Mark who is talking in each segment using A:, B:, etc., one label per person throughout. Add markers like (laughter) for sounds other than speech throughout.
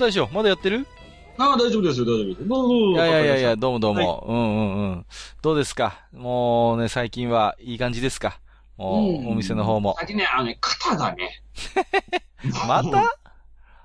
A: 大将まだやってる？
B: ああ、大丈夫ですよ、大丈夫ですよ。どうぞどうぞ。
A: いやいやいやどうもどうも。うんうんうん。どうですか？もうね、最近はいい感じですか？も
B: りました
A: う、お店の方も。
B: 最近ね、あのね、肩がね。(laughs)
A: また？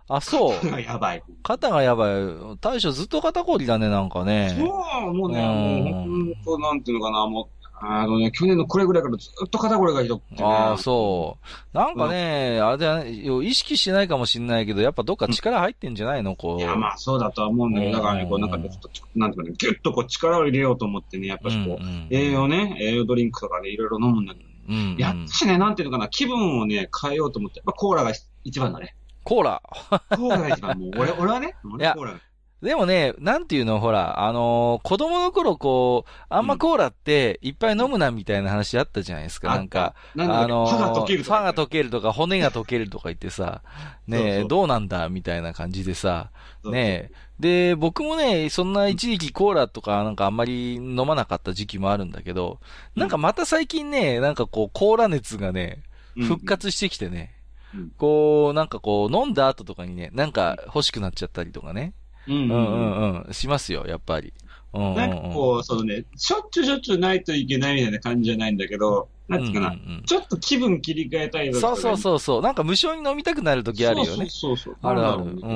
A: あ、そう。
B: 肩がやばい。
A: 肩がやばい。大将ずっと肩こりだね、なんかね。
B: そう、もうね、
A: うん
B: もう、ほんと、なんていうのかな、もう、あのね、去年のこれぐらいからずっと肩こりがひどくてね。
A: ああ、そう。なんかね、あれだね、意識してないかもしんないけど、やっぱどっか力入ってんじゃないの？こう。
B: いや、まあ、そうだとは思うんだけど、だからね、こう、なんかね、ちょっと、なんていうかね、ぎゅっとこう、力を入れようと思ってね、やっぱしこう、
A: うんうん
B: 栄養ね、栄養ドリンクとかね、いろいろ飲むんだけど、
A: うんうん
B: やっぱしね、なんていうのかな、気分をね、変えようと思って、やっぱコーラが一番だね。
A: コーラ。
B: コーラが一番、もう、俺、俺はね、俺コーラが。
A: でもね、なんていうの、ほら、あのー子供の頃こう、あんまコーラっていっぱい飲むなみたいな話あったじゃないですか、
B: あ
A: なんか。
B: なんだっけ？
A: あのー
B: 歯が溶けるとか。
A: 歯が溶けるとか、骨が溶けるとか言ってさ、(laughs) ねえ、どうなんだみたいな感じでさ、ねえ。で、僕もね、そんな一時期コーラとかなんかあんまり飲まなかった時期もあるんだけど、なんかまた最近ね、なんかこう、コーラ熱がね、
B: うん。
A: 復活してきてね、
B: うん。
A: こう、なんかこう、飲んだ後とかにね、なんか欲しくなっちゃったりとかね。
B: うんうん
A: うん。しますよ、やっぱり。うんうんうん。
B: なんかこう、そのね、しょっちゅうしょっちゅうないといけないみたいな感じじゃないんだけど、なんていうかな、
A: うんうんうん
B: ちょっと気分切り替えたい時
A: そうそう
B: う。
A: そうそう。なんか無償に飲みたくなる時あるよね。
B: そうそうそう。
A: あるある。うんんうんう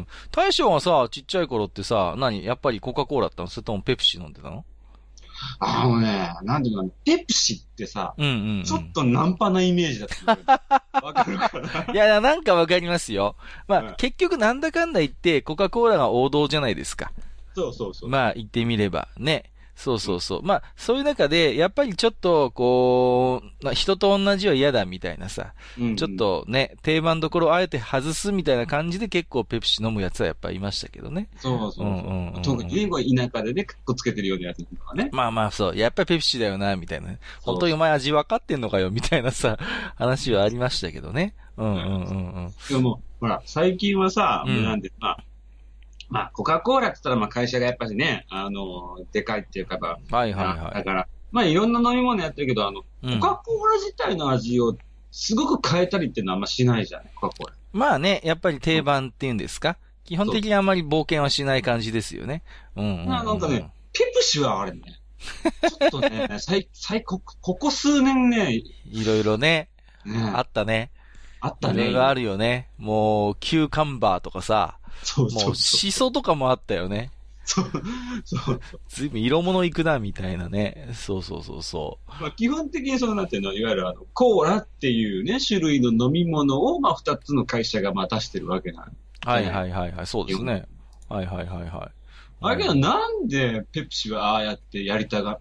A: ん。大将はさ、ちっちゃい頃ってさ、何？やっぱりコカ・コーラだったの？それともペプシ飲んでたの？
B: あのね、なんていうかな、ペプシってさ、
A: うんうん、うん。
B: ちょっとナンパなイメージだった。(laughs) わかるかな？
A: いやいや、なんかわかりますよ。まあ、
B: うん
A: 結局なんだかんだ言って、コカ・コーラが王道じゃないですか。
B: そうそうそう。
A: まあ、言ってみれば。ね。そうそうそう。まあ、そういう中で、やっぱりちょっと、こう、まあ人と同じは嫌だみたいなさ、
B: うんうん
A: ちょっ、とね、定番どころをあえて外すみたいな感じで結構ペプシ飲むやつはやっぱいましたけどね。
B: そうそうそう。
A: うんうんうん
B: 特に田舎でね、くっこつけてるようなやつとかね。
A: まあまあそう、やっぱりペプシだよな、みたいな本当にお前味分かってんのかよ、みたいなさ、話はありましたけどね。うんうんうんうん。
B: でも、ほら、最近はさ、
A: うん
B: なんで、まあ、まあ、コカ・コーラって言ったら、まあ、会社がやっぱりね、あの、でかいっていうか、
A: はいはいはい。
B: だから、まあ、いろんな飲み物やってるけど、あの、
A: うん
B: コカ・コーラ自体の味をすごく変えたりっていうのはあんましないじゃない、コカ・コーラ。
A: まあね、やっぱり定番っていうんですか？基本的にあんまり冒険はしない感じですよね。うんうん
B: なんかね、ペプシはあれね、ちょっとね、(laughs) 最、最、こここ数年ね、
A: いろいろね、
B: ね
A: あったね。
B: あったね。
A: いろいろあるよね。もう、キューカンバーとかさ、
B: そう
A: も
B: そううそう。
A: シソとかもあったよね。
B: そう。そう。
A: ずいぶん色物いくな、みたいなね。そうそうそうそ
B: まあ、基本的にその、なんていうの、いわゆるあの、コーラっていうね、種類の飲み物を、まあ、二つの会社がまあ出してるわけなん
A: う。はいはいはいはい。そうですね。はいはいはいはい。
B: だけど、なんでペプシはああやってやりたが、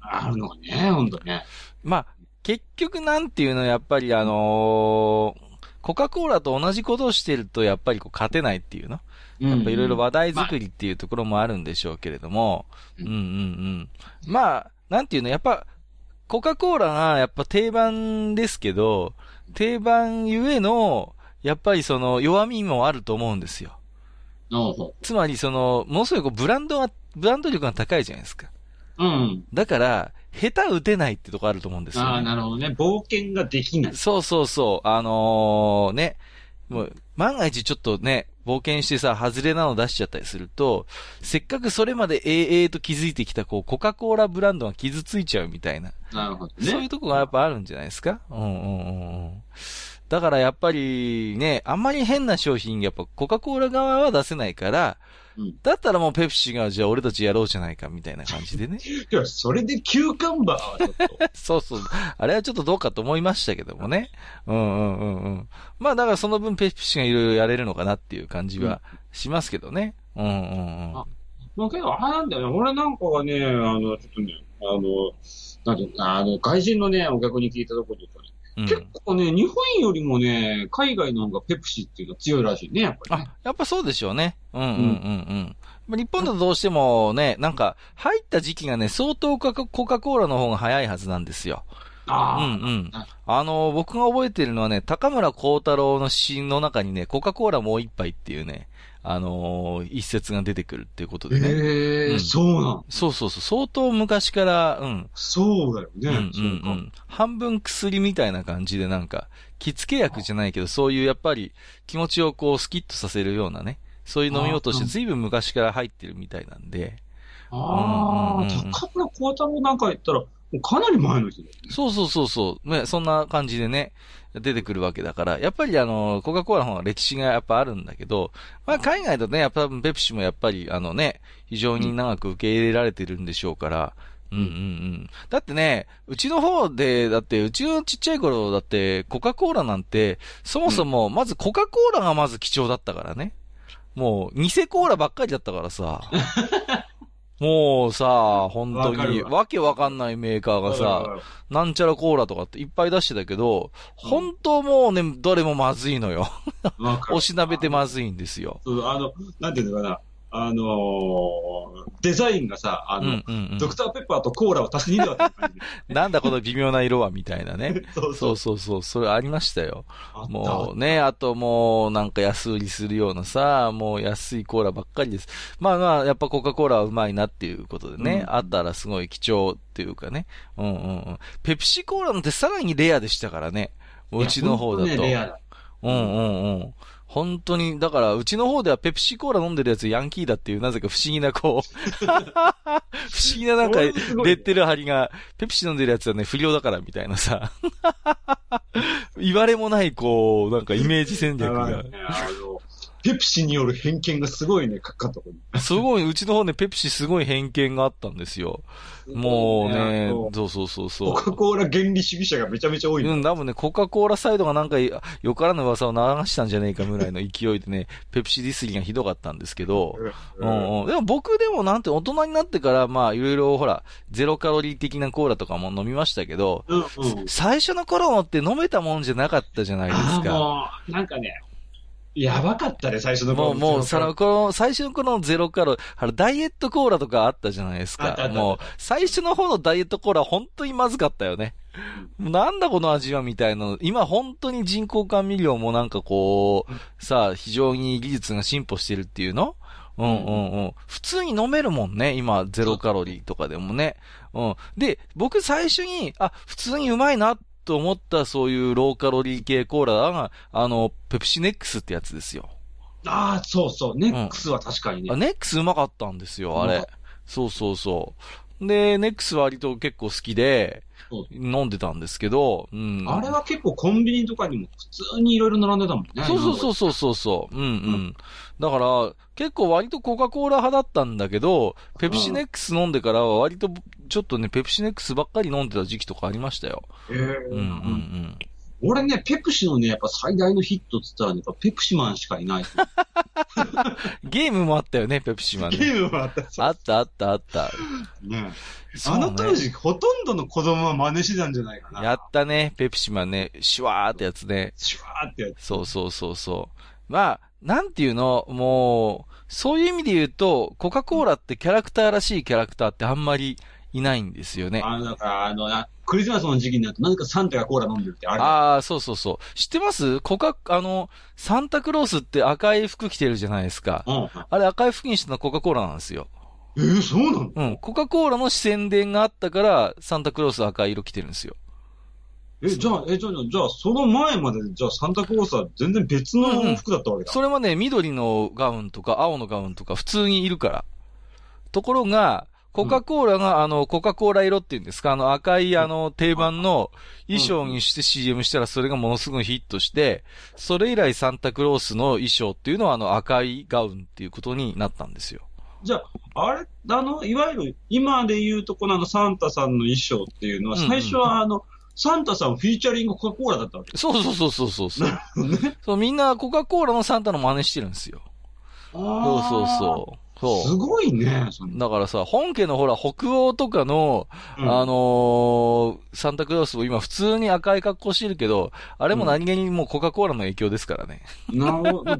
B: あるのかね、ほんとね。
A: まあ、結局なんていうのはやっぱりあのーコカ・コーラと同じことをしてるとやっぱりこう勝てないっていうの？やっぱいろいろ話題作りっていうところもあるんでしょうけれども、
B: う
A: うんんうんうん。まあ、なんていうの、やっぱ、コカ・コーラがやっぱ定番ですけど、定番ゆえの、やっぱりその弱みもあると思うんですよ。つまりその、ものすごいこうブランドが、ブランド力が高いじゃないですか。
B: ううん。
A: だから、下手打てないってとこあると思うんですよ、ね。
B: ああ、なるほどね。冒険ができない。
A: そうそうそう。あのーね。もう、万が一ちょっとね、冒険してさ、外れなの出しちゃったりすると、せっかくそれまでええと気づいてきた、こう、コカ・コーラブランドが傷ついちゃうみたいな。
B: なるほど
A: そういう
B: ね。
A: とこがやっぱあるんじゃないですか？うんうんうんうん。だからやっぱりね、あんまり変な商品、やっぱコカ・コーラ側は出せないから、
B: うん
A: だったらもうペプシが、じゃあ俺たちやろうじゃないか、みたいな感じでね。
B: いや、それで急カンバーはちょっと。
A: そうそう。あれはちょっとどうかと思いましたけどもね。うんうんうんうん。まあだからその分ペプシがいろいろやれるのかなっていう感じはしますけどね。うんうんうん。
B: あまあけど、あれなんだよね。俺なんかはね、あの、ちょっとね、あの、なんてあの、外人のね、お客に聞いたところで言うとね、
A: うん
B: 結構ね、日本よりもね、海外の方がペプシっていうのは強いらしいね、やっぱりね。
A: あ、やっぱそうでしょうね。うんうんうんうん。まあ日本だとどうしてもね、なんか、入った時期がね、相当コカ・コカ・コーラの方が早いはずなんですよ。うん
B: あ
A: うん
B: あ。
A: あの、僕が覚えてるのはね、高村光太郎の詩の中にね、コカ・コーラもう一杯っていうね、あのー一節が出てくるっていうことでね。
B: へえ、
A: うん
B: そうなん。
A: そうそうそう、相当昔から、うん。
B: そうだよね。
A: うんうんうん。半分薬みたいな感じでなんか、着付け薬じゃないけど、そういうやっぱり気持ちをこうスキッとさせるようなね、そういう飲み物として
B: あうん
A: 随分昔から入ってるみたいなんで、
B: あ
A: うんうんうん
B: あ、高村光太郎なんか言ったら、かなり前の人だよね。
A: そうそうそうそう、ね、そんな感じでね、出てくるわけだから、やっぱりあの、コカ・コーラの方が歴史がやっぱあるんだけど、まあ海外だとね、やっぱペプシもやっぱりあのね、非常に長く受け入れられてるんでしょうから、うんうんうん。だってね、うちの方で、だって、うちのちっちゃい頃だって、コカ・コーラなんて、そもそも、まずコカ・コーラがまず貴重だったからね。もう、偽コーラばっかりだったからさ。(laughs) もうさ、本当に、
B: わ
A: けわかんないメーカーがさ、なんちゃらコーラとかっていっぱい出してたけど、本当もうね、どれもまずいのよ。(laughs) おしなべてまずいんですよ。
B: そうあの、なんていうのかな、あのーデザインがさ、あの、
A: うんうんうん
B: ドクターペッパーとコーラを足し2で割ってる感じ (laughs)
A: なんだこの微妙な色はみたいなね。(laughs)
B: で。そう
A: そ
B: そうう。
A: そうそう、それありましたよ。もうね、あともうなんか安売りするようなさ、もう安いコーラばっかりです。まあまあ、やっぱコカ・コーラはうまいなっていうことでね、
B: うん
A: あったらすごい貴重っていうかね。うんうんうん。ペプシコーラなんてさらにレアでしたからね。うちの方だと。
B: ねレアだ。
A: うんうんうん。本当に、だから、うちの方ではペプシコーラ飲んでるやつヤンキーだっていう、なぜか不思議な、こう、(laughs) 不思議ななんかレッテル貼りが、ペプシ飲んでるやつはね、不良だからみたいなさ、(laughs) 言われもない、こう、なんかイメージ戦略が
B: ペプシによる偏見がすごいね、かかったこに。
A: すごい、うちの方ね、ペプシすごい偏見があったんですよ。もうねそうそうそうそう。
B: コカ・コーラ原理主義者がめちゃめちゃ多い
A: うん、多分ね、コカ・コーラサイドがなんか、よからぬ噂を流したんじゃねえかぐらいの勢いでね、ペプシディスリーがひどかったんですけど、うんうん。でも僕でもなんて大人になってから、まあいろいろほら、ゼロカロリー的なコーラとかも飲みましたけど、
B: うんうん。
A: 最初の頃のって飲めたもんじゃなかったじゃないです
B: あ
A: か。
B: なんかね、やばかったね、最初の頃
A: もう、もう、その、この、最初の頃のゼロカロ、あの、ダイエットコーラとかあったじゃないですかもう、最初の方のダイエットコーラ本当にまずかったよね。なんだこの味はみたいな。今本当に人工甘味料もなんかこう、さあ、非常に技術が進歩してるっていうの？うんうんうん。普通に飲めるもんね。今、ゼロカロリーとかでもね。うん。で、僕最初に、あ、普通にうまいなと思ったそういうローカロリー系コーラが、あの、ペプシネックスってやつですよ。
B: ああ、そうそう、ネックスは確かにね。
A: あネックスうまかったんですよ、あれ。そうそうそう。で、ネックス割と結構好きで飲んでたんですけど、うん。
B: あれは結構コンビニとかにも普通にいろいろ並んでたもんね。
A: そうそうそうそうそうそう。うんうん。
B: ん
A: だから、結構割とコカ・コーラ派だったんだけど、ペプシネックス飲んでからは割とちょっとね、ペプシネックスばっかり飲んでた時期とかありましたよ。
B: 今。へえ
A: うんうんうん。
B: 俺ね、ペプシのね、やっぱ最大のヒットって言ったらね、やっぱペプシマンしかいない。(laughs)
A: ゲームもあったよね、ペプシマンね。
B: ゲームもあったさ。
A: あったあったあった。
B: ねあの当時、ほとんどの子供は真似してたんじゃないかな。
A: やったね、ペプシマンね。シュワーってやつね。
B: シュワーってやつ。
A: そうそうそうそう。まあ、なんていうの、もう、そういう意味で言うと、コカ・コーラってキャラクターらしいキャラクターってあんまりいないんですよね。
B: あの、だから、あの、なクリスマスの時期になると、なぜかサンタがコーラ飲んでるってある。
A: ああ、そうそうそう。知ってます？コカ、あの、サンタクロースって赤い服着てるじゃないですか。
B: うん。
A: あれ赤い服にしたのはコカ・コーラなんですよ。
B: えー、そうなの？
A: うん。コカ・コーラの宣伝があったから、サンタクロース赤い色着てるんですよ。
B: え、じゃあ、え、じゃあ、じゃあ、その前まで、じゃあ、サンタクロースは全然別の服だったわけだ。
A: それはね、緑のガウンとか青のガウンとか普通にいるから。ところが、コカ・コーラが、あの、コカ・コーラ色っていうんですか、あの赤い、あの、定番の衣装にして CM したらそれがものすごいヒットして、それ以来サンタクロースの衣装っていうのはあの赤いガウンっていうことになったんですよ。
B: じゃあ、あれ、あの、いわゆる、今で言うとこのあの、サンタさんの衣装っていうのは、最初はあの、サンタさんフィーチャリングコカ・コーラだったわけ
A: そうそうそうそうそうそう。
B: ね。
A: そう、みんなコカ・コーラのサンタの真似してるんですよ。そうそうそう。そう。
B: すごいね、
A: だからさ、本家のほら、北欧とかの、
B: うん
A: あのーサンタクロースも今普通に赤い格好してるけど、あれも何気にもうコカ・コーラの影響ですからね。
B: なるほど。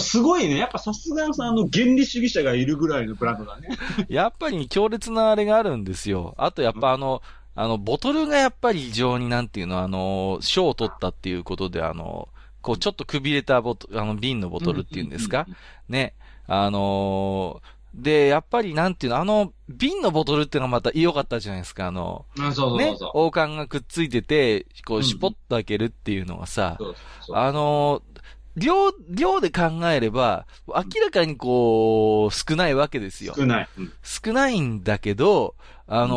B: すごいね。やっぱさすがさ、あの、原理主義者がいるぐらいのブランドだね。
A: やっぱり強烈なあれがあるんですよ。あとやっぱあの、あの、ボトルがやっぱり非常になんていうの、あの、賞を取ったっていうことで、あの、こう、ちょっとくびれたボトあの、瓶のボトルっていうんですか、ね。あのーで、やっぱりなんていうの、あの、瓶のボトルっていうのがまた良かったじゃないですか、あの、
B: あそうそう
A: ね
B: そう、そう。
A: 王冠がくっついてて、こう、
B: うん
A: しぽっと開けるっていうのがさ、
B: そうそう
A: あのー量、量で考えれば、明らかにこう、少ないわけですよ。
B: 少ない。うん
A: 少ないんだけど、あの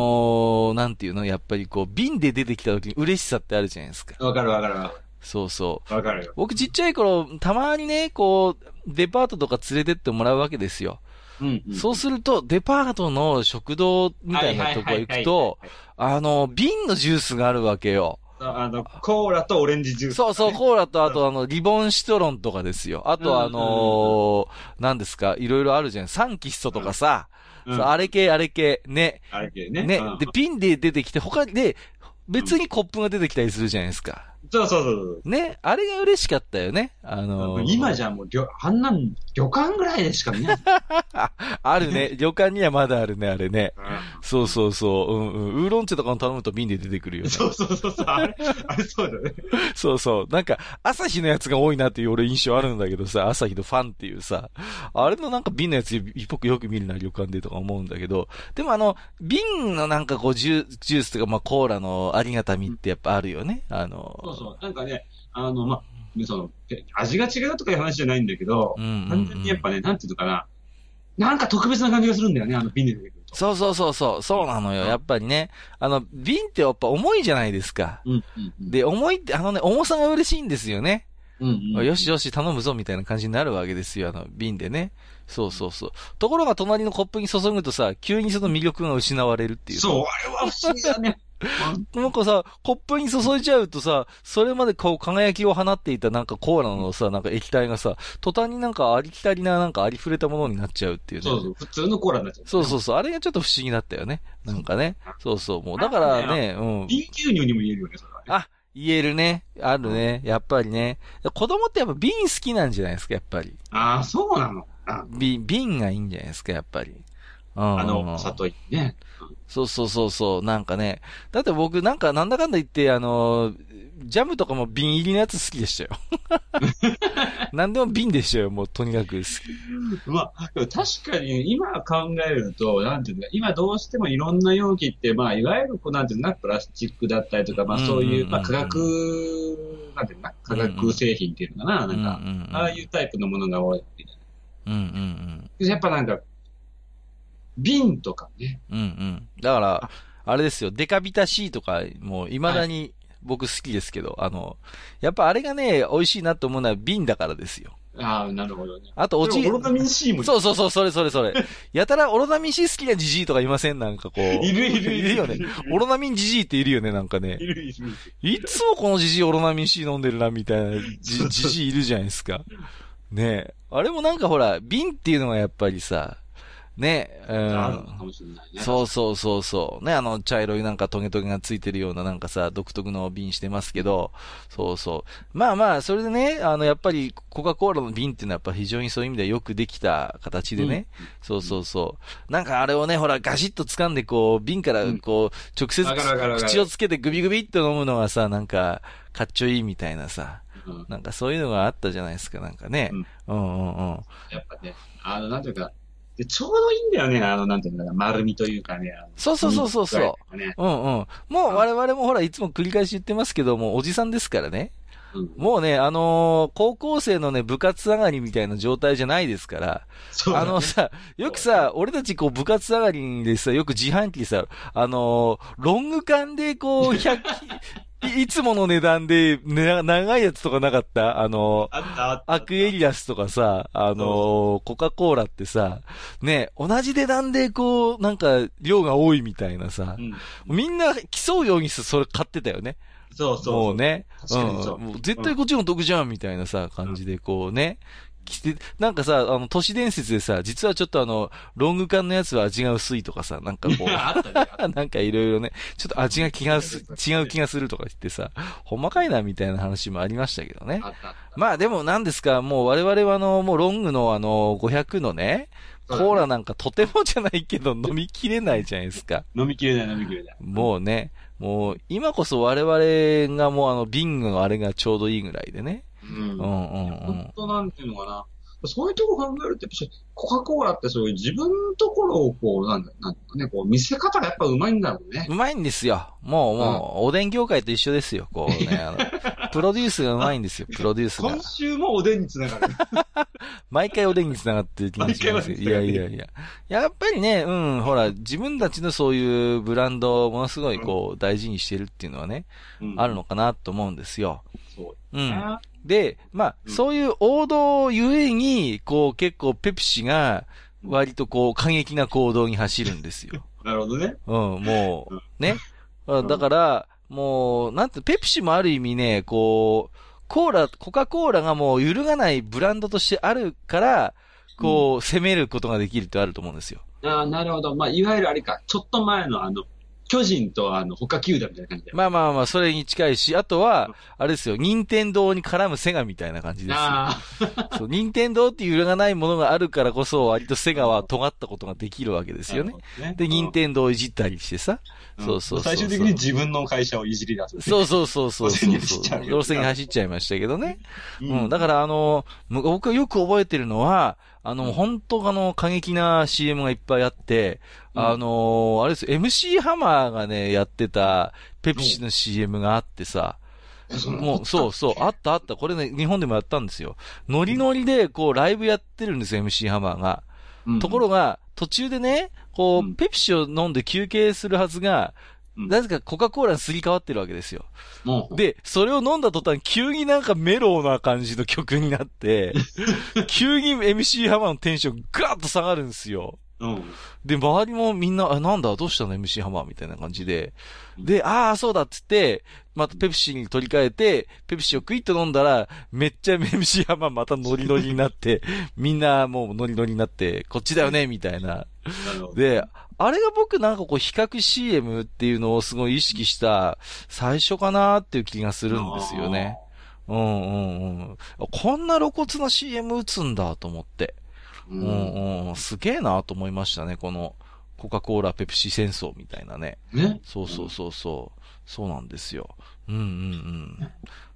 A: ーなんていうの、やっぱりこう、瓶で出てきた時に嬉しさってあるじゃないですか。
B: わかるわかるわ
A: そうそう。
B: わかるよ。
A: 僕ちっちゃい頃、たまにね、こう、デパートとか連れてってもらうわけですよ。
B: うんうん
A: そうすると、デパートの食堂みたいなとこ行くと、あの、瓶のジュースがあるわけよ。
B: あの、コーラとオレンジジュース。
A: そうそう、コーラと、あとあの、リボンシトロンとかですよ。あとあのー、何ですか、いろいろあるじゃん。サンキストとかさ、
B: うん
A: そうあれ系、あれ系、ね。
B: あれ系ね。
A: ね
B: うん。
A: で、ピンで出てきて、他で、別にコップが出てきたりするじゃないですか。
B: そうそうそう
A: ね。あれが嬉しかったよね。あ
B: そ
A: のー
B: う。今じゃもう、旅あんなん、旅館ぐらいでしか見ない。(laughs)
A: あるね。旅館にはまだあるね、あれね。そうそうそう。うんうん。ウーロン茶とかも頼むと瓶で出てくるよ、ね。
B: そうそうそうそう。あれ、あれそうだね。(laughs)
A: そうそう。なんか、朝日のやつが多いなっていう俺印象あるんだけどさ、朝日のファンっていうさ、あれのなんか瓶のやつ僕よく見るな、旅館でとか思うんだけど、でもあの、瓶のなんかこうジュジュースとか、まあコーラのありがたみってやっぱあるよね。あの、
B: そうそう。なんかね、あの、まあ、その、え味が違うとかいう話じゃないんだけど、単純にやっぱね、なんていうのかな、なんか特別な感じがするんだよね、あの瓶で出てくると。
A: そうそうそうそう、そうなのよ。やっぱりね、あの、瓶ってやっぱ重いじゃないですか。
B: うん、うん、うん。
A: で、重いって、あのね、重さが嬉しいんですよね。
B: うん、うん。
A: よしよし頼むぞみたいな感じになるわけですよ、あの、瓶でね。そうそうそう。ところが隣のコップに注ぐとさ、急にその魅力が失われるっていう。
B: そう、あれは不思議だね。(laughs)
A: なんかさ、コップに注いじゃうとさ、それまでこう輝きを放っていたなんかコーラのさ、なんか液体がさ、途端になんかありきたりな、なんかありふれたものになっちゃうっていうね。
B: そうそう、普通のコーラになっちゃう。
A: そうそうそう。あれがちょっと不思議だったよね。なんかね。そうそう。もう、だからね、うん。
B: 瓶牛乳にも言えるよね、それはね。
A: あ、言えるね。あるね。やっぱりね。子供ってやっぱ瓶好きなんじゃないですか、やっぱり。
B: ああ、そうなの。あ
A: 瓶、瓶がいいんじゃないですか、やっぱり。うん。
B: あの、里いね。
A: そうそうそうそう、なんかね。だって僕なんかなんだかんだ言って、あの、ジャムとかも瓶入りのやつ好きでしたよ。(laughs) なんでも瓶でしたよ、もうとにかく好き。
B: まあ、確かに今考えると、なんていうのか、今どうしてもいろんな容器って、まあ、いわゆるこう、なんていうのかな、プラスチックだったりとか、まあそういう、
A: うんうんうんうん
B: まあ化学、なんていうのかな、化学製品っていうのかな、なんか、
A: うんうんうん
B: ああいうタイプのものが多い。
A: うんうん
B: やっぱなんか、瓶とかね。
A: うん。うんうん。だから、あれですよ、デカビタ C とか、もう未だに僕好きですけど、あの、やっぱあれがね、美味しいなと思うのは瓶だからですよ。
B: ああ、なるほどね。
A: あと、おじ
B: でもオロナミン C も
A: そうそうそう、それそれそれ。やたらオロナミン C 好きなジジイとかいません？なんかこう。
B: いるいる
A: いるよね。オロナミンジジイっているよね、なんかね
B: い。るいる。
A: いつもこのジジイオロナミン C 飲んでるな、みたいなじジジイいるじゃないですか。ねえ。あれもなんかほら、瓶っていうのがやっぱりさ、ねえ、うん。そうそうそうそう。ね、あの、茶色いなんかトゲトゲがついてるようななんかさ、独特の瓶してますけど、そうそう。まあまあ、それでね、あの、やっぱり、コカ・コーラの瓶っていうのはやっぱ非常にそういう意味ではよくできた形でね、そうそうそう。なんかあれをね、ほら、ガシッと掴んでこう、瓶からこう、直接口をつけてグビグビって飲むのがさ、なんか、かっちょいいみたいなさ、
B: うん
A: なんかそういうのがあったじゃないですか、なんかね。うんうんうん。
B: やっぱね、あの、なんていうか、でちょうどいいんだよね、あの、なんていうのかな、丸みというかね。あの
A: そうそうそうそうそう。
B: ね
A: うんうん。もう我々もほら、いつも繰り返し言ってますけども、おじさんですからね。
B: うん
A: もうね、あのー高校生のね、部活上がりみたいな状態じゃないですから。
B: ね
A: あのさ、よくさ、俺たちこう部活上がりでさ、よく自販機でさ、あのーロング缶でこう、100、いいつもの値段で、ね、長いやつとかなかった？あの。アクエリアスとかさ、あのーコカ・コーラってさ、ね、同じ値段でこう、なんか、量が多いみたいなさ
B: う、ん。
A: みんな競うようにしてそれ買ってたよね。
B: そうそう。
A: もうね。
B: う
A: うん。もう絶対こっちの得じゃんみたいなさ、感じでこうね。着て、なんかさ、あの、都市伝説でさ、実はちょっとあの、ロング缶のやつは味が薄いとかさ、なんかこう、(laughs) (laughs) なんかいろいろね、ちょっと味が気がす、違う気がするとか言ってさ、ほんまかいなみたいな話もありましたけどね。まあでも何ですか、もう我々はあの、もうロングのあの、500のね、コーラなんかとてもじゃないけど飲みきれないじゃないですか。(laughs)
B: 飲みきれない飲みきれない。
A: もうね、もう今こそ我々がもうあの、瓶のあれがちょうどいいぐらいでね。
B: うん。
A: うんうんうん
B: 本。当なんていうのかな。そういうとこ考えると、やっぱコカ・コーラってそういう自分のところをこう、なんだ、なんだね、こう見せ方がやっぱうまいんだろうね。
A: うまいんですよ。もう、もう、おでん業界と一緒ですよ。こうね、あの、(laughs) プロデュースがうまいんですよ、プロデュースが
B: 今。週もおでんにつながる。(laughs)
A: 毎回おでんに繋がってる気がしますいやいやいや。やっぱりね、うん、ほら、自分たちのそういうブランドをものすごいこう、大事にしてるっていうのはね、
B: うん
A: あるのかなと思うんですよ。
B: そう
A: うん。
B: ね。
A: で、まあ、
B: うん
A: そういう王道ゆえに、こう、結構ペプシが、割とこう、過激な行動に走るんですよ。(laughs)
B: なるほどね。
A: うん、も
B: う
A: ね。
B: ん
A: だから、もう、なんて、ペプシもある意味ね、こう、コーラ、コカ・コーラがもう揺るがないブランドとしてあるから、こう、攻めることができるってあると思うんですよ。
B: ああ、なるほど。まあ、いわゆるあれか、ちょっと前のあの、巨人とあの、他球団みたいな感じだよ。
A: まあまあまあ、それに近いし、あとは、あれですよ、任天堂に絡むセガみたいな感じですよ。
B: あ
A: そう、任天堂っていう揺るがないものがあるからこそ、割とセガは尖ったことができるわけです
B: あ。
A: よね。
B: ね
A: で、任天堂をいじったりしてさ。
B: うん
A: そうそう
B: 最終的に自分の会社をいじり出す。
A: そうそうそうそうそう
B: 路線に走っちゃうよ
A: 路線に走っちゃいましたけどね。
B: う
A: うん。だからあの、む僕がよく覚えてるのは、あの、本当あの、過激な CM がいっぱいあって、
B: うん
A: あのあれですよ、MC ハマーがね、やってた、ペプシの CM があってさ、もう、そうそう、あったあった。これね、日本でもやったんですよ。ノリノリで、こう、ライブやってるんですよ、MC ハマーが。
B: うん
A: ところが、途中でね、こう、
B: うん
A: ペプシを飲んで休憩するはずが、
B: うん
A: なぜかコカ・コーラにすり替わってるわけですよ。で、それを飲んだ途端、急になんかメローな感じの曲になって、(laughs) 急に MC ハマーのテンションガーッと下がるんですよ。
B: うん。
A: で、周りもみんな、あ、なんだ、どうしたの MC ハマーみたいな感じで。で、ああ、そうだっつって、またペプシに取り替えて、ペプシをクイッと飲んだら、めっちゃ MC ハマーまたノリノリになって、(laughs) みんなもうノリノリになって、こっちだよね、みたいな。で、あれが僕なんかこう比較 CM っていうのをすごい意識した最初かなっていう気がするんですよね。うんうんうん。こんな露骨な CM 打つんだと思って。
B: う。
A: うんんうん。すげえなと思いましたね。このコカ・コーラ、ペプシ戦争みたいなね。
B: ね。
A: そうそうそうそう。そうなんですよ。うんうん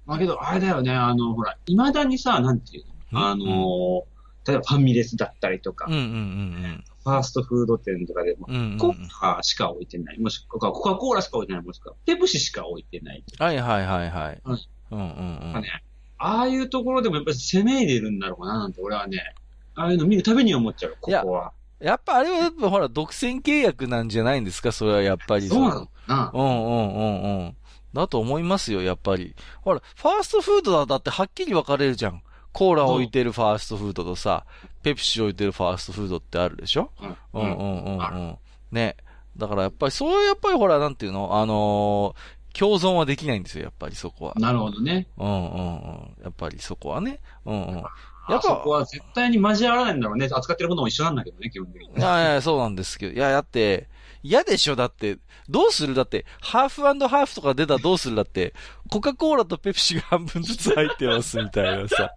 B: まあけど、あれだよね、あの、ほら、未だにさ、なんていう
A: うん？
B: のあの、例えばファミレスだったりとか
A: うん。う、んうん
B: ファーストフード店とかでも、
A: うん。うんうん
B: コ
A: うん。
B: カしか置いてない。もしくは、コカ・コーラしか置いてない。もしくは、ペプシしか置いてない。
A: はいはいはいはい
B: うん。
A: うんうんうん。
B: ああいうところでもやっぱり攻め入れるんだろうな、なんて俺はね、ああいうの見るたびに思っちゃう、ここは。
A: やっぱあれはやっぱほら、独占契約なんじゃないんですか？それはやっぱり
B: そうなのかな。
A: うんうんうんうん。だと思いますよ、やっぱり。ほら、ファーストフードだだってはっきり分かれるじゃん。コーラ置いてるファーストフードとさ、ペプシ置いてるファーストフードってあるでしょ？
B: うん。
A: うんうんうん
B: あ
A: うん。ね。だからやっぱり、そうやっぱりほら、なんていうの？あのー共存はできないんですよ、やっぱりそこは。
B: なるほどね。
A: うんうんうん。やっぱりそこはね。うんうん。や
B: や
A: っぱ
B: そこは絶対に交わらないんだろうね。扱ってるものも一緒なんだけどね、基本的に。
A: いやいや、そうなんですけど。いや、だって、嫌でしょ？だって、どうする？だって、ハーフハーフとか出たらどうする？だって、コカ・コーラとペプシが半分ずつ入ってますみたいなさ。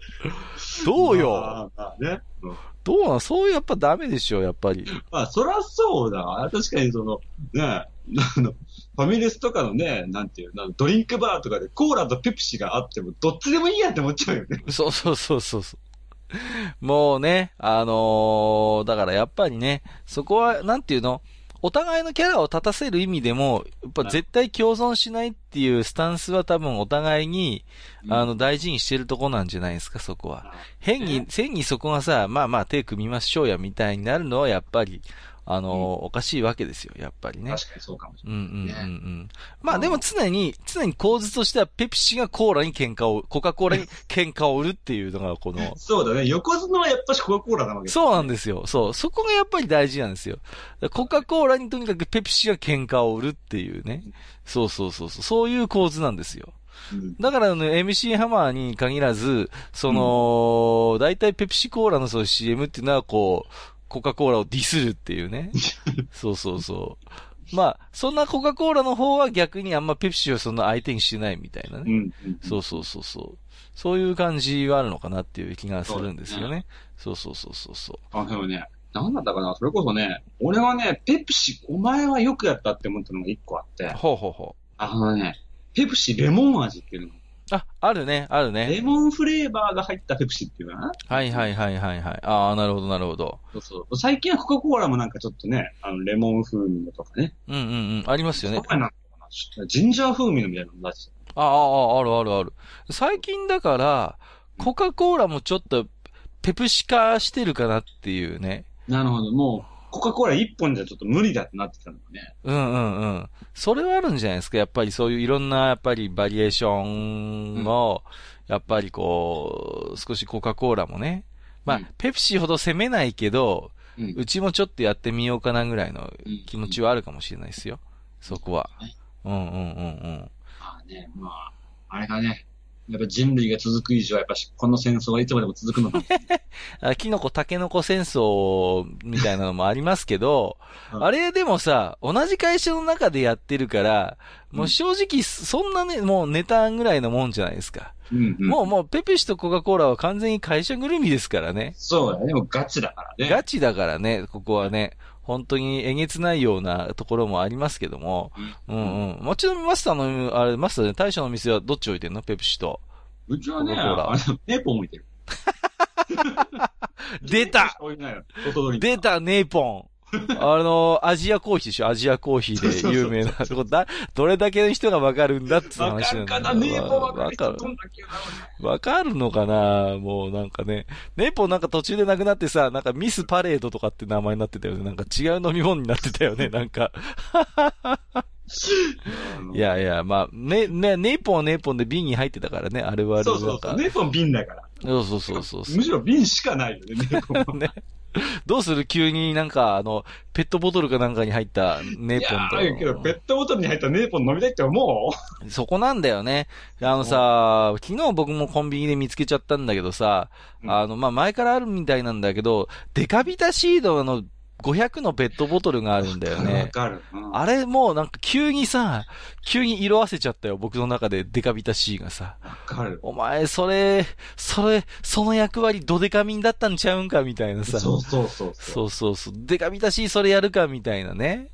A: (laughs) どうよ？
B: まあまあね。うん
A: どうなんそういうやっぱダメでしょやっぱり。
B: まあ、そらそうだわ。確かにその、ね、あの、ファミレスとかのね、なんていうの、ドリンクバーとかでコーラとペプシがあっても、どっちでもいいやって思っちゃうよね。(laughs)
A: そうそうそうそうそう。もうね、あのーだからやっぱりね、そこは、なんていうの？お互いのキャラを立たせる意味でも、やっぱ絶対共存しないっていうスタンスは多分お互いに、あの、大事にしてるとこなんじゃないですか、そこは。変に、変にそこがさ、まあまあ手組みましょうや、みたいになるのは、やっぱり、あの、
B: うん
A: おかしいわけですよ、やっぱりね。
B: 確かにそうかもしれ
A: うんうんうんう
B: ね
A: ん。まあでも常に、常に構図としては、ペプシがコーラに喧嘩を、コカ・コーラに (laughs) 喧嘩を売るっていうのが、この
B: ない。、そうだね。横綱はやっぱしコカ・コーラなわけ
A: そうなん
B: で
A: ですよ。そう。そこがやっぱり大事なんですよ。コカ・コーラにとにかくペプシが喧嘩を売るっていうね。そうそうそうそう。そういう構図なんですよ。
B: うん
A: だからね、MC ハマーに限らず、その、大体ペプシコーラのその CM っていうのはこう、コカ・コーラをディスるっていうね。そうそうそう。まあ、そんなコカ・コーラの方は逆にあんまペプシをそんな相手にしてないみたいなね。
B: うん。うん。
A: そうそうそうそう。そういう感じはあるのかなっていう気がするんですよね。そうそうそうそうそう。
B: あ、でもね、なんだったかなそれこそね、俺はね、ペプシ、お前はよくやったって思ったのが一個あって、
A: ほうほうほ
B: あのね、ペプシレモン味っていうの。
A: う。あ、あるね、あるね。
B: レモンフレーバーが入ったペプシっていうのかな？
A: はいはいはいはいはい。ああ、なるほどなるほど。
B: そうそう。最近はコカ・コーラもなんかちょっとね、あの、レモン風味のとかね。
A: うんうんうん。ありますよね。
B: ジンジャー風味のみたいなの出して
A: ああ、ああ、あるあるある。最近だから、コカ・コーラもちょっと、ペプシ化してるかなっていうね。
B: なるほど。もう、コカ・コーラ一本じゃちょっと無理だってなってきたのがね。
A: うんうんうん。それはあるんじゃないですか？やっぱりそういういろんな、やっぱりバリエーションを、やっぱりこう、少しコカ・コーラもね。まあ、
B: うん
A: ペプシほど攻めないけど、
B: うん
A: うちもちょっとやってみようかなぐらいの
B: うん
A: 気持ちはあるかもしれないですよ。そこは
B: ね。
A: うんうんうんうん。
B: まあね、まあ、あれがね、やっぱ人類が続く以上は、やっぱしこの戦争はいつまでも続くのか。(laughs)
A: あキノコ、タケノコ戦争みたいなのもありますけど、
B: う (laughs) ん
A: あれでもさ、同じ会社の中でやってるから、もう正直、そんなね、もうネタぐらいのもんじゃないですか。
B: うんうん。
A: もうもうペペシとコカ・コーラは完全に会社ぐるみですからね。
B: そうだね。でもガチだからね。
A: ガチだからね、ここはね。本当にえげつないようなところもありますけども。
B: う
A: うんうん。もちろんマスターの、あれ、マスターで大将の店はどっち置いてんの？ペプシと。
B: うちはね、あの、ネーポン置いてる。(laughs)
A: 出た (laughs) 出た、ネイポン。あの、アジアコーヒーでしょ？アジアコーヒーで有名な。そこだ、どれだけの人がわかるんだって
B: わ
A: 話なんだ
B: かるかな？ネーポンわかる？
A: わかるのかな？もうなんかね。ネイポンなんか途中でなくなってさ、なんかミスパレードとかって名前になってたよね。なんか違う飲み物になってたよね。なんか。(laughs) いやいや、まあ、ね、ね、ネイポンはネイポンで瓶に入ってたからね。あれはあれ
B: そうそうそう。。ネーポン瓶だから。
A: そうそうそうそう
B: むしろ瓶しかないよね、ネーポンは。(laughs)
A: ね。(laughs) どうする？急になんか、あの、ペットボトルかなんかに入ったネイ
B: い
A: ポン
B: やーけど、ペ
A: と。
B: ットボトルに入ったネーポン飲みたいって思う
A: そこなんだよね。あのさ、昨日僕もコンビニで見つけちゃったんだけどさ、
B: うん
A: あの、まあ、前からあるみたいなんだけど、デカビタシードの500のペットボトルがあるんだよ
B: わ
A: ね。
B: かる。うん
A: あれもうなんか急にさ、急に色あせちゃったよ、僕の中でデカビタ C がさ。
B: わかる。
A: お前、それ、それ、その役割ドデカミンだったんちゃうんかみたいなさ。
B: そうそうそう。
A: そうそうそう。デカビタ C それやるかみたいなね。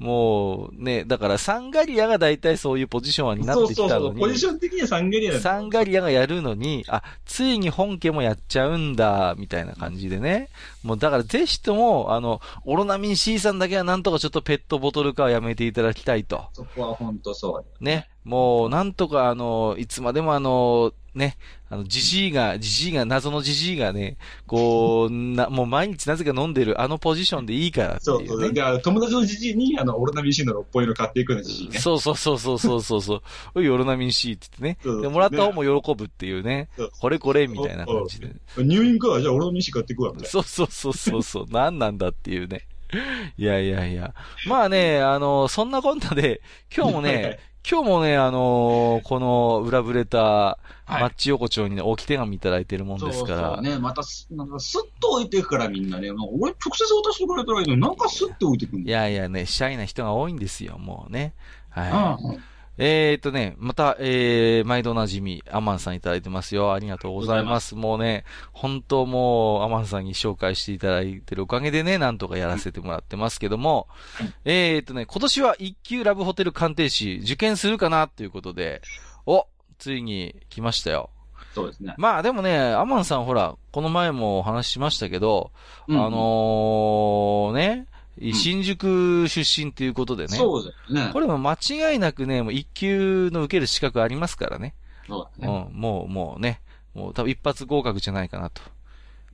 A: もう、ね、だからサンガリアが大体そういうポジションになってきたのに。
B: そうそうそう。ポジション的にはサンゲリアだ
A: サンガリアがやるのに、あ、ついに本家もやっちゃうんだ、みたいな感じでね。もうだからぜひとも、あの、オロナミン C さんだけはなんとかちょっとペットボトル化はやめていただきたいと。
B: そこは本当そう。
A: ね。もう、なんとかあの、いつまでもあの、ね、あの、じじいが、じじいが、謎のじじいがね、こう、な、もう毎日なぜか飲んでるあのポジションでいいからって
B: そうそうう。
A: ね。
B: で、あの友達のじじいに、あの、オロナミン C の6本色買っていくのじじいね。
A: そうそうそうそうそうそうそう。おい、オロナミン C って言ってね。
B: そう
A: で、もらった方も喜ぶっていうね
B: そう。
A: これこれみたいな感じで。
B: 入院か、じゃあオロナミン C 買っていくわ、みたい
A: そうそうそうそうそう。(laughs) 何なんだっていうね。いやいやいや。まあね、あの、そんなこんなで、今日もね、今日もね、あのこの裏ブレター、
B: はい
A: マッチ横丁にね、置き手紙いただいてるもん
B: な。
A: ですから。
B: そうそうね、またす、なんかスッと置いていくからみんなね、俺直接渡してくれたらいいのに、なんかスッと置いてくん
A: い
B: だよ。
A: やいやね、シャイな人が多いんですよ、もうね。
B: うん
A: はい。えーっとね、また、えー、毎度おなじみ、アマンさんいただいてますよ。ありがとうございます。もうね、本当もう、アマンさんに紹介していただいてるおかげでね、なんとかやらせてもらってますけども、えーっとね、今年は一級ラブホテル鑑定士、受験するかなっていうことで、お、ついに来ましたよ。
B: そうですね。
A: まあでもね、アマンさんほら、この前もお話ししましたけど、
B: うん
A: あのー、ね、
B: ん
A: 新宿出身っていうことでね。
B: そうだよね。
A: これも間違いなくね、もう一級の受ける資格ありますからね。
B: そうだね。
A: うん、もう、もうね、もう多分一発合格じゃないかなと。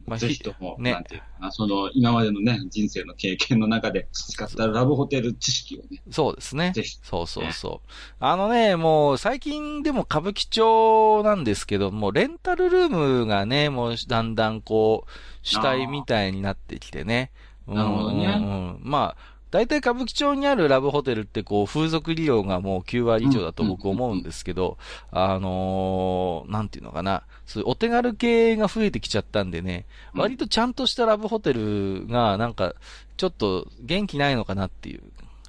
A: まあ
B: ぜひとも、
A: ね
B: なんていうかな、その、今までのね、人生の経験の中で培ったラブホテル知識をね、
A: そうですね
B: ぜひ。
A: そうそうそう。あのね、もう最近でも歌舞伎町なんですけど、もうレンタルルームがね、もうだんだんこう、主体みたいになってきてね。うん
B: なるほどね
A: うんうんまあ、大体歌舞伎町にあるラブホテルってこう風俗利用がもう9割以上だと僕思うんですけど、あのー、なんていうのかな、そういうお手軽系が増えてきちゃったんでね、
B: うん
A: 割とちゃんとしたラブホテルがなんかちょっと元気ないのかなっていう。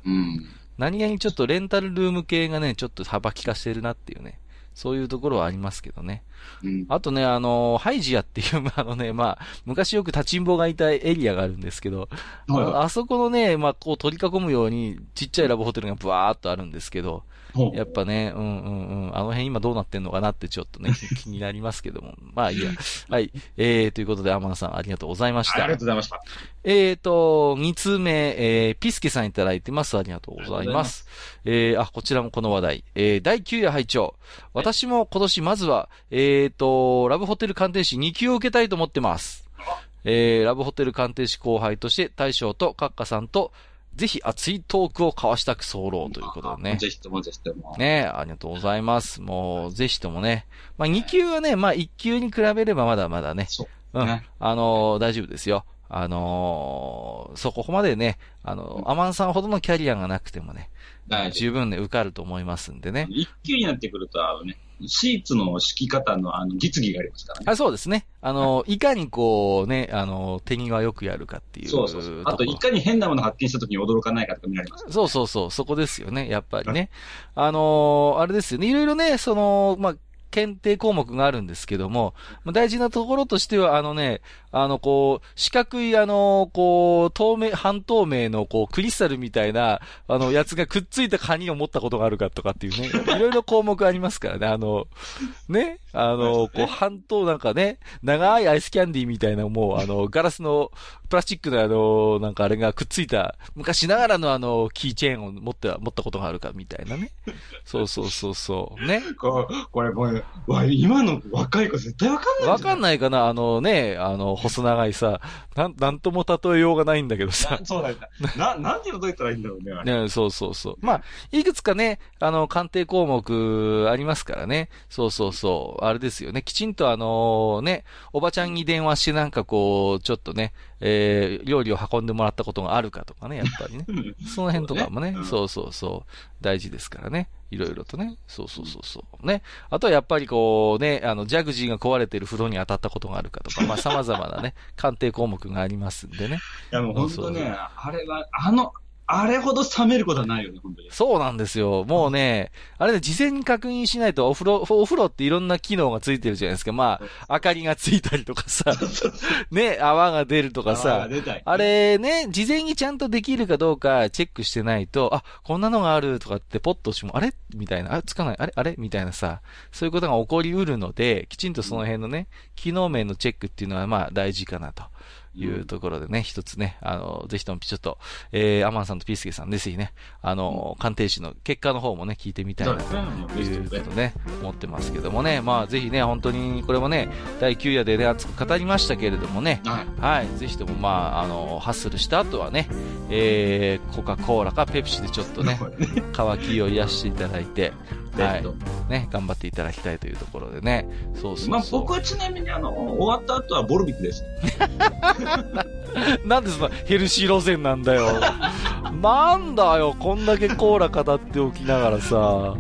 B: うん。
A: 何気にちょっとレンタルルーム系がね、ちょっと幅利かしてるなっていうね。そういうところはありますけどね。
B: うん。
A: あとね、あの、ハイジアっていう、(laughs) あのね、まあ、昔よく立ちんぼがいたエリアがあるんですけど、
B: はいはい
A: ああそこのね、まあ、こう取り囲むように、ちっちゃいラブホテルがブワーっとあるんですけど、やっぱね、うんうんうん、あの辺今どうなってんのかなってちょっとね、(laughs) 気になりますけども。まあいいや。はい。えー、ということで、天野さんありがとうございました
B: ありがとう。ございました。
A: えーと、2通目、えー、ピスケさんいただいてます。ありがとうございます。えー、あ、こちらもこの話題。えー、第9夜拝聴私も今年まずは、えーと、ラブホテル鑑定士2級を受けたいと思ってます。えー、ラブホテル鑑定士後輩として大将とカッカさんと、ぜひ熱いトークを交わしたく候ということでね。
B: ぜひともぜひとも。
A: ねありがとうございます。もう、ぜひともね。まあ、2級はね、まあ、1級に比べればまだまだね。
B: そう。
A: うん。
B: ね
A: あのー大丈夫ですよ。あのーそこまでね、あのーアマンさんほどのキャリアがなくてもね、十分ね、受かると思いますんでね
B: 夫。。一級になってくると、ね、シーツの敷き方のあの、実技がありますからね。
A: あそうですね。あのーいかにこうね、あのー手際よくやるかっていう。
B: そうそうそう。あと、いかに変なもの発見した時に驚かないかとか見られます。
A: そうそうそう、そこですよね、やっぱりね。あのーあれですよね、いろいろね、その、まあ、検定項目があるんですけども、大事なところとしては、あのね、あの、こう、四角い、あの、こう、透明、半透明の、こう、クリスタルみたいな、あの、やつがくっついたカニを持ったことがあるかとかっていうね、いろいろ項目ありますからね、あの、ね、あの、こう、半透なんかね、長いアイスキャンディーみたいな、もう、あの、ガラスの、プラスチックのあの、なんかあれがくっついた、昔ながらのあの、キーチェーンを持って、持ったことがあるかみたいなね。(laughs) そうそうそうそう。ね。
B: ここれもう、わ今の若い子絶対わかんない？
A: わかん
B: い
A: ないかな？あのね、あの、細長いさ、なん、なんとも例えようがないんだけどさ。(laughs)
B: そうだよ。な、(laughs) なんていうのどう言ったらいいんだろうね。
A: ね、そうそうそう。まあ、いくつかね、あの、鑑定項目ありますからね。そうそうそう。あれですよね。きちんとあのね、おばちゃんに電話してなんかこう、ちょっとね、えー、料理を運んでもらったことがあるかとかね、やっぱりね。(laughs)
B: うん
A: その辺とかもね、
B: そうね
A: そうそう大事ですからね。いろいろとね。そうそうそうそう。ね。あとはやっぱりこうね、あの、ジャグジーが壊れてる風呂に当たったことがあるかとか、まあ様々なね、(laughs) 鑑定項目がありますんでね。
B: いやもう本当
A: そうそう
B: ね、あれは、あの、あれほど冷めることはないよね、本当に。
A: そうなんですよ。もうね、あれね、事前に確認しないとお風呂、お風呂っていろんな機能がついてるじゃないですか。まあ、明かりがついたりとかさ、(laughs) ね、泡が出るとか
B: あ
A: さあれね、事前にちゃんとできるかどうかチェックしてないと、あ、こんなのがあるとかってポッと押しても、あれ？みたいな、あ、つかない、あれ？あれ？みたいなさ、そういうことが起こりうるので、きちんとその辺のね、機能面のチェックっていうのはまあ大事かなと。いうところでね、一つね、あの、ぜひともちょっと、えー、アマンさんとピースケさんでぜひね、あの、鑑定士の結果の方もね、聞いてみたいなということね、思ってますけどもね、まあぜひね、本当にこれもね、第9夜でね、熱く語りましたけれどもね、
B: はい。
A: はい、ぜひともまあ、あの、ハッスルした後はね、えー、コカ・コーラかペプシでちょっとね、(laughs) 乾きを癒していただいて、はい。ね、頑張っていただきたいというところでね、そうそうそう。
B: まあ僕はちなみにあの、終わった後はボルビックです。(laughs) (laughs)
A: なんでそんなヘルシー路線なんだよ。なんだよ、こんだけコーラ語っておきながらさ。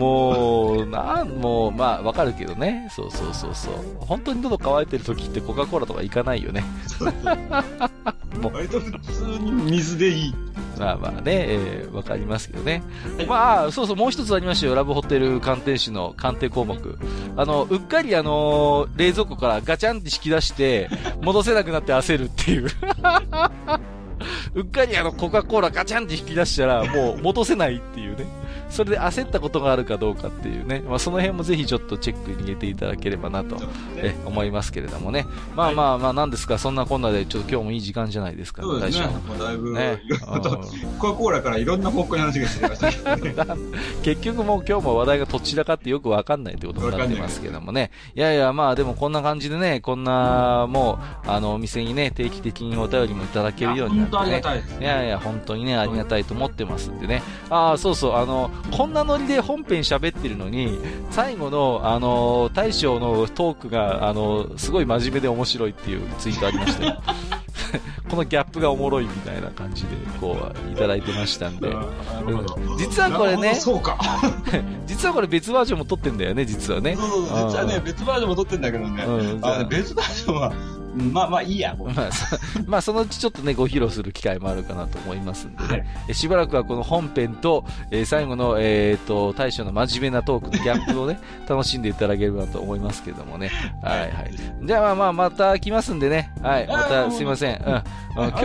A: もう、なん、もう、まあ、わかるけどね。そうそうそうそう。本当に喉乾いてる時ってコカ・コーラとか行かないよね。
B: 割と普通に水でいい。
A: まあまあね、えーわかりますけどね。
B: はい
A: まあ、そうそう、もう一つありましたよ。ラブホテル鑑定士の鑑定項目。あの、うっかりあのー冷蔵庫からガチャンって引き出して、戻せなくなって焦るっていう。(laughs) うっかりあの、コカ・コーラガチャンって引き出したら、もう戻せないっていうね。それで焦ったことがあるかどうかっていうね。まあ、その辺もぜひちょっとチェックに入れていただければなと、え、思いますけれどもね。まあまあまあ、なんですか、そんなこんなで、ちょっと今日もいい時間じゃないですか、
B: そうですね
A: 大将。
B: もうだいぶ、
A: ね
B: コカ・コーラからいろんな方向に話がしてましたけどね。(laughs)
A: 結局もう今日も話題がどちらかってよくわかんないってことになってますけどもね。いやいや、まあでもこんな感じでね、こんな、もう、あの、お店にね、定期的にお便りもいただけるようになって
B: 本当ありが
A: ね。
B: い
A: やいや、本当にね、ありがたいと思ってますんでね。ああ、そうそう、あの、こんなノリで本編喋ってるのに、最後の、あの、大将のトークが、あの、すごい真面目で面白いっていうツイートありましたよ。(laughs) このギャップがおもろいみたいな感じで、こう、いただいてましたんで。うん実はこれね、
B: そうか。(laughs)
A: 実はこれ別バージョンも撮ってんだよね、実はね。
B: そうそうそう、実はね、別バージョンも撮ってんだけどね。
A: うん
B: あの別バージョンは、まあまあいいや、もう。
A: まあ、そ (laughs) まあ、そのうちちょっとね、ご披露する機会もあるかなと思いますんでね。えしばらくはこの本編と、えー最後の、えっ、と、大将の真面目なトークのギャップをね、(laughs) 楽しんでいただければと思いますけどもね。はいはい。じゃあまあまあ、また来ますんでね。はい。また、
B: あ
A: すいません。うん。今日。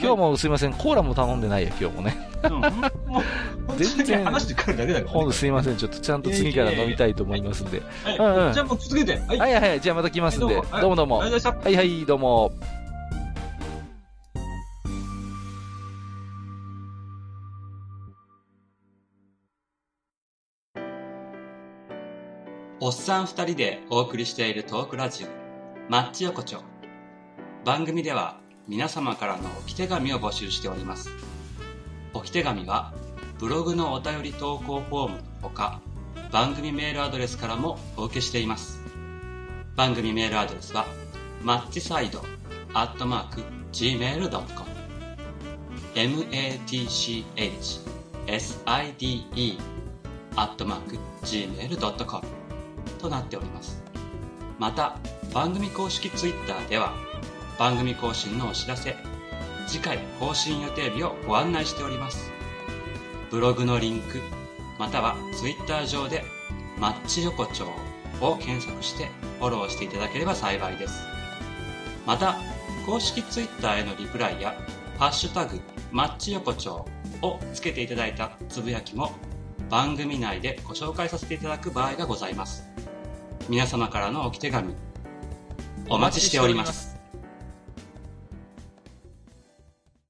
A: 今日もすいません。コーラも頼んでないや、今日もね。
B: うん、
A: 全然
B: 話してくるだけだから、
A: ほんとすいません。ちょっとちゃんと次から飲みたいと思いますんで。
B: はいじゃあもう続けて。はい。
A: はいはい。じゃあまた来ますんで。どうもどうも。はいはい、どうも。
C: おっさん二人でお送りしているトークラジオ、マッチ横丁。番組では皆様からの置き手紙を募集しております。置き手紙はブログのお便り投稿フォームのほか、番組メールアドレスからもお受けしています。番組メールアドレスは、マッチサイドアットマーク gmail.com matchside アットマーク gmail.com となっておりますまた番組公式 Twitter では番組更新のお知らせ次回更新予定日をご案内しております。ブログのリンクまたは Twitter 上で「マッチ横丁」を検索してフォローしていただければ幸いです。また公式 Twitter へのリプライや「ハッシュタグマッチ横丁」をつけていただいたつぶやきも番組内でご紹介させていただく場合がございます。皆様からの置き手紙お待ちしております。